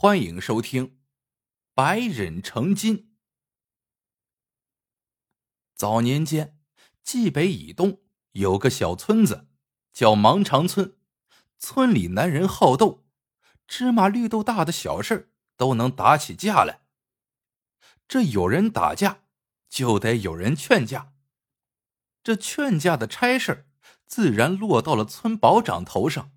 欢迎收听《百忍成金》。早年间，冀北以东有个小村子，叫芒长村。村里男人好斗，芝麻绿豆大的小事都能打起架来。这有人打架，就得有人劝架。这劝架的差事自然落到了村保长头上。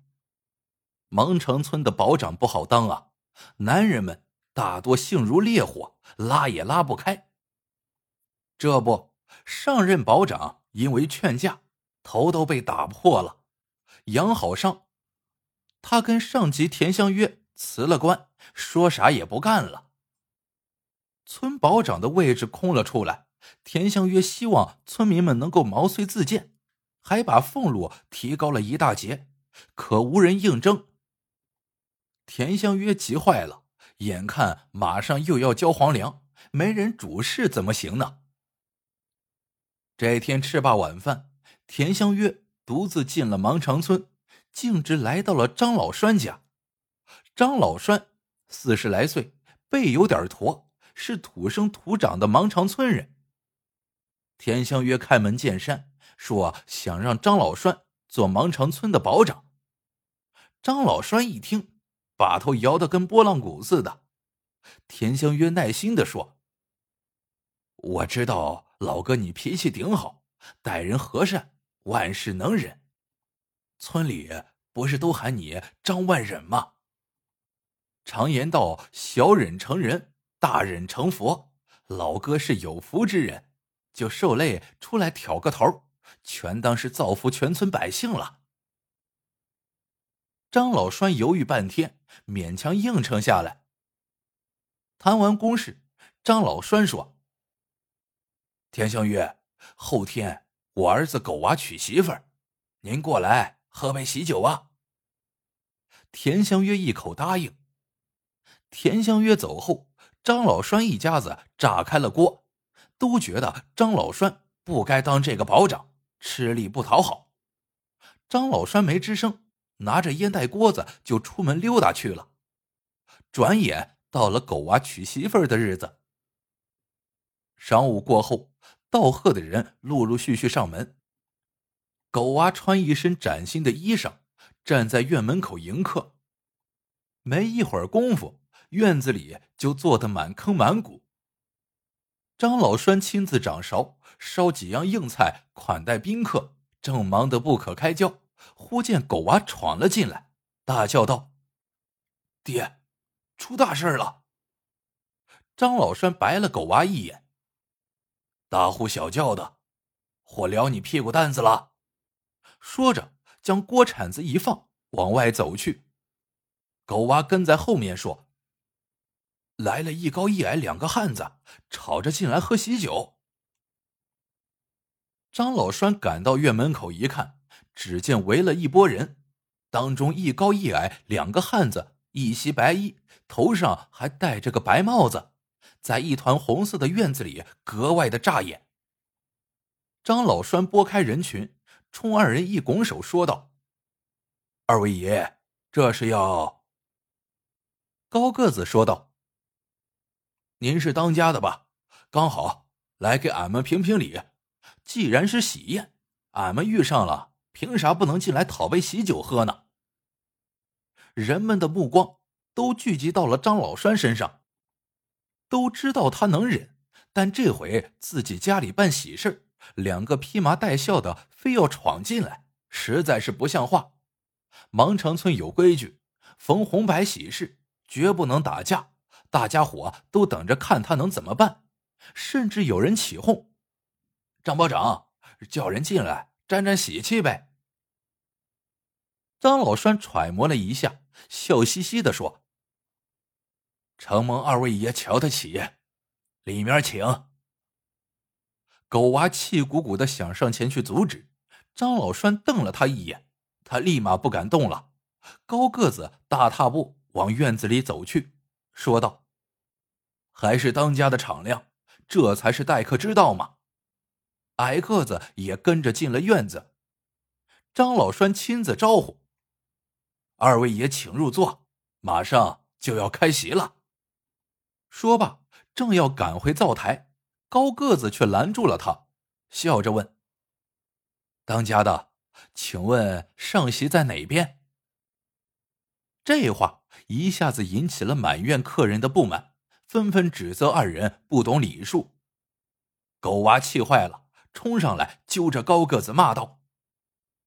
芒城村的保长不好当啊，男人们大多性如烈火，拉也拉不开。这不，上任保长因为劝架，头都被打破了，养好伤。他跟上级田香约辞了官，说啥也不干了。村保长的位置空了出来，田相约希望村民们能够毛遂自荐，还把俸禄提高了一大截，可无人应征。田香约急坏了，眼看马上又要交皇粮，没人主事怎么行呢？这天吃罢晚饭，田香约独自进了芒长村，径直来到了张老栓家。张老栓四十来岁，背有点驼，是土生土长的芒长村人。田香约开门见山说：“想让张老栓做芒长村的保长。”张老栓一听。把头摇得跟拨浪鼓似的，田香约耐心的说：“我知道老哥你脾气顶好，待人和善，万事能忍。村里不是都喊你张万忍吗？常言道，小忍成人，大忍成佛。老哥是有福之人，就受累出来挑个头，全当是造福全村百姓了。”张老栓犹豫半天，勉强应承下来。谈完公事，张老栓说：“田香月，后天我儿子狗娃娶媳妇儿，您过来喝杯喜酒啊。”田香月一口答应。田香月走后，张老栓一家子炸开了锅，都觉得张老栓不该当这个保长，吃力不讨好。张老栓没吱声。拿着烟袋锅子就出门溜达去了。转眼到了狗娃娶媳妇儿的日子。晌午过后，道贺的人陆陆续续上门。狗娃穿一身崭新的衣裳，站在院门口迎客。没一会儿功夫，院子里就坐得满坑满谷。张老栓亲自掌勺，烧几样硬菜款待宾客，正忙得不可开交。忽见狗娃闯了进来，大叫道：“爹，出大事了！”张老栓白了狗娃一眼：“大呼小叫的，火燎你屁股蛋子了！”说着，将锅铲子一放，往外走去。狗娃跟在后面说：“来了一高一矮两个汉子，吵着进来喝喜酒。”张老栓赶到院门口一看。只见围了一拨人，当中一高一矮两个汉子，一袭白衣，头上还戴着个白帽子，在一团红色的院子里格外的扎眼。张老栓拨开人群，冲二人一拱手说道：“二位爷，这是要……”高个子说道：“您是当家的吧？刚好来给俺们评评理。既然是喜宴，俺们遇上了。”凭啥不能进来讨杯喜酒喝呢？人们的目光都聚集到了张老栓身上，都知道他能忍，但这回自己家里办喜事，两个披麻戴孝的非要闯进来，实在是不像话。芒城村有规矩，逢红白喜事绝不能打架，大家伙都等着看他能怎么办。甚至有人起哄：“张保长，叫人进来。”沾沾喜气呗。张老栓揣摩了一下，笑嘻嘻的说：“承蒙二位爷瞧得起，里面请。”狗娃气鼓鼓的想上前去阻止，张老栓瞪了他一眼，他立马不敢动了。高个子大踏步往院子里走去，说道：“还是当家的敞亮，这才是待客之道嘛。”矮个子也跟着进了院子，张老栓亲自招呼：“二位爷请入座，马上就要开席了。说罢，正要赶回灶台，高个子却拦住了他，笑着问：“当家的，请问上席在哪边？”这话一下子引起了满院客人的不满，纷纷指责二人不懂礼数。狗娃气坏了，冲上来揪着高个子骂道：“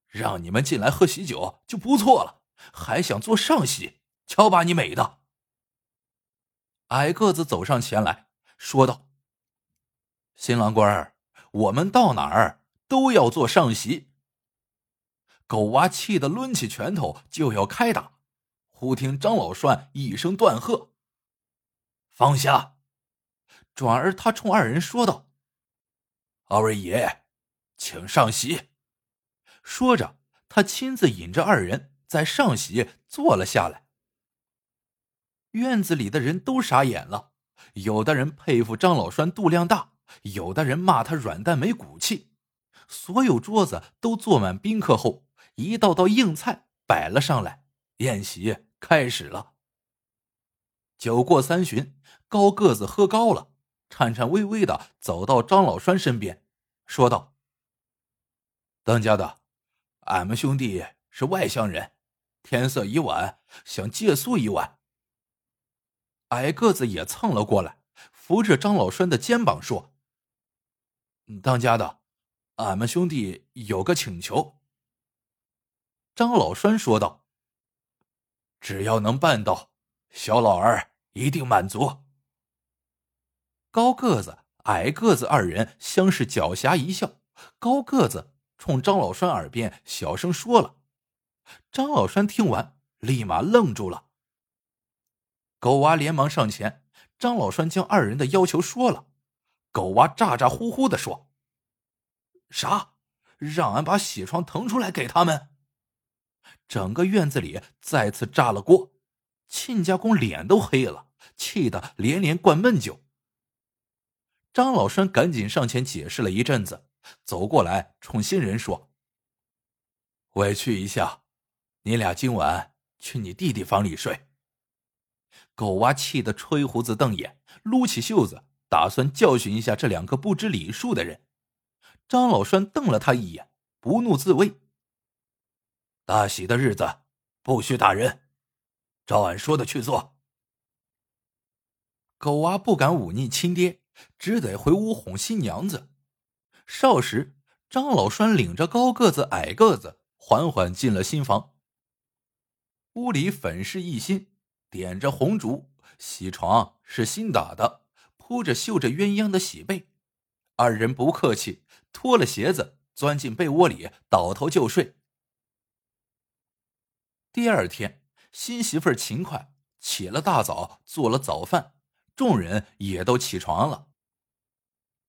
让你们进来喝喜酒就不错了，还想坐上席？瞧把你美的！”矮个子走上前来说道：“新郎官儿，我们到哪儿都要做上席。”狗娃气得抡起拳头就要开打，忽听张老栓一声断喝：“放下！”转而他冲二人说道：“二位爷，请上席。”说着，他亲自引着二人在上席坐了下来。院子里的人都傻眼了，有的人佩服张老栓肚量大，有的人骂他软蛋没骨气。所有桌子都坐满宾客后，一道道硬菜摆了上来，宴席开始了。酒过三巡，高个子喝高了，颤颤巍巍的走到张老栓身边，说道：“当家的，俺们兄弟是外乡人，天色已晚，想借宿一晚。”矮个子也蹭了过来，扶着张老栓的肩膀说：“当家的，俺们兄弟有个请求。”张老栓说道：“只要能办到，小老儿一定满足。”高个子、矮个子二人相视狡黠一笑，高个子冲张老栓耳边小声说了。张老栓听完，立马愣住了。狗娃连忙上前，张老栓将二人的要求说了。狗娃咋咋呼呼的说：“啥？让俺把喜床腾出来给他们？”整个院子里再次炸了锅，亲家公脸都黑了，气得连连灌闷酒。张老栓赶紧上前解释了一阵子，走过来冲新人说：“委屈一下，你俩今晚去你弟弟房里睡。”狗娃气得吹胡子瞪眼，撸起袖子，打算教训一下这两个不知礼数的人。张老栓瞪了他一眼，不怒自威：“大喜的日子不许打人，照俺说的去做。”狗娃不敢忤逆亲爹，只得回屋哄新娘子。少时，张老栓领着高个子、矮个子缓缓进了新房。屋里粉饰一新。点着红烛，喜床是新打的，铺着绣着鸳鸯的喜被。二人不客气，脱了鞋子，钻进被窝里，倒头就睡。第二天，新媳妇勤快，起了大早，做了早饭，众人也都起床了。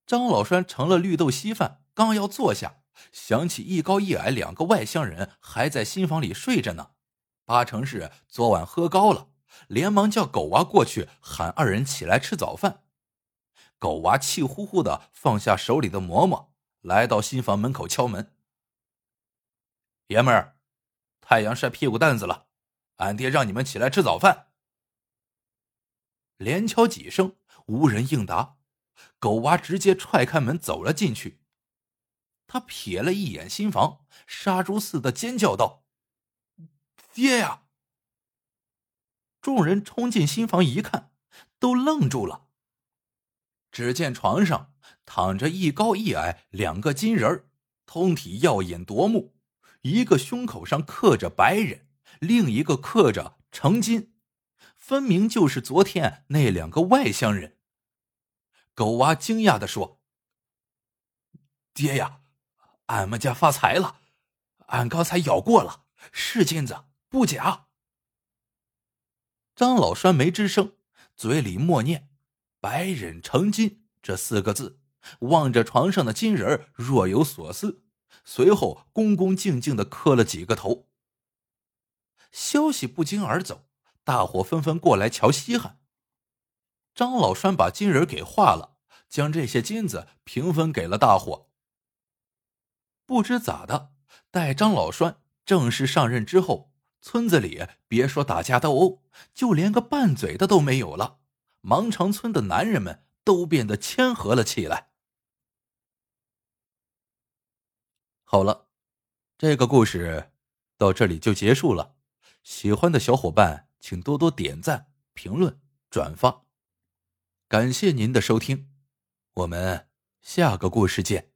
张老栓盛了绿豆稀饭，刚要坐下，想起一高一矮两个外乡人还在新房里睡着呢，八成是昨晚喝高了。连忙叫狗娃过去喊二人起来吃早饭。狗娃气呼呼的放下手里的馍馍，来到新房门口敲门：“爷们儿，太阳晒屁股蛋子了，俺爹让你们起来吃早饭。”连敲几声，无人应答。狗娃直接踹开门走了进去。他瞥了一眼新房，杀猪似的尖叫道：“爹呀！”众人冲进新房一看，都愣住了。只见床上躺着一高一矮两个金人通体耀眼夺目，一个胸口上刻着“白人”，另一个刻着“成金”，分明就是昨天那两个外乡人。狗娃惊讶的说：“爹呀，俺们家发财了！俺刚才咬过了，是金子，不假。”张老栓没吱声，嘴里默念“百忍成金”这四个字，望着床上的金人若有所思，随后恭恭敬敬的磕了几个头。消息不胫而走，大伙纷纷过来瞧稀罕。张老栓把金人给化了，将这些金子平分给了大伙。不知咋的，待张老栓正式上任之后，村子里别说打架斗殴，就连个拌嘴的都没有了。芒长村的男人们都变得谦和了起来。好了，这个故事到这里就结束了。喜欢的小伙伴，请多多点赞、评论、转发，感谢您的收听，我们下个故事见。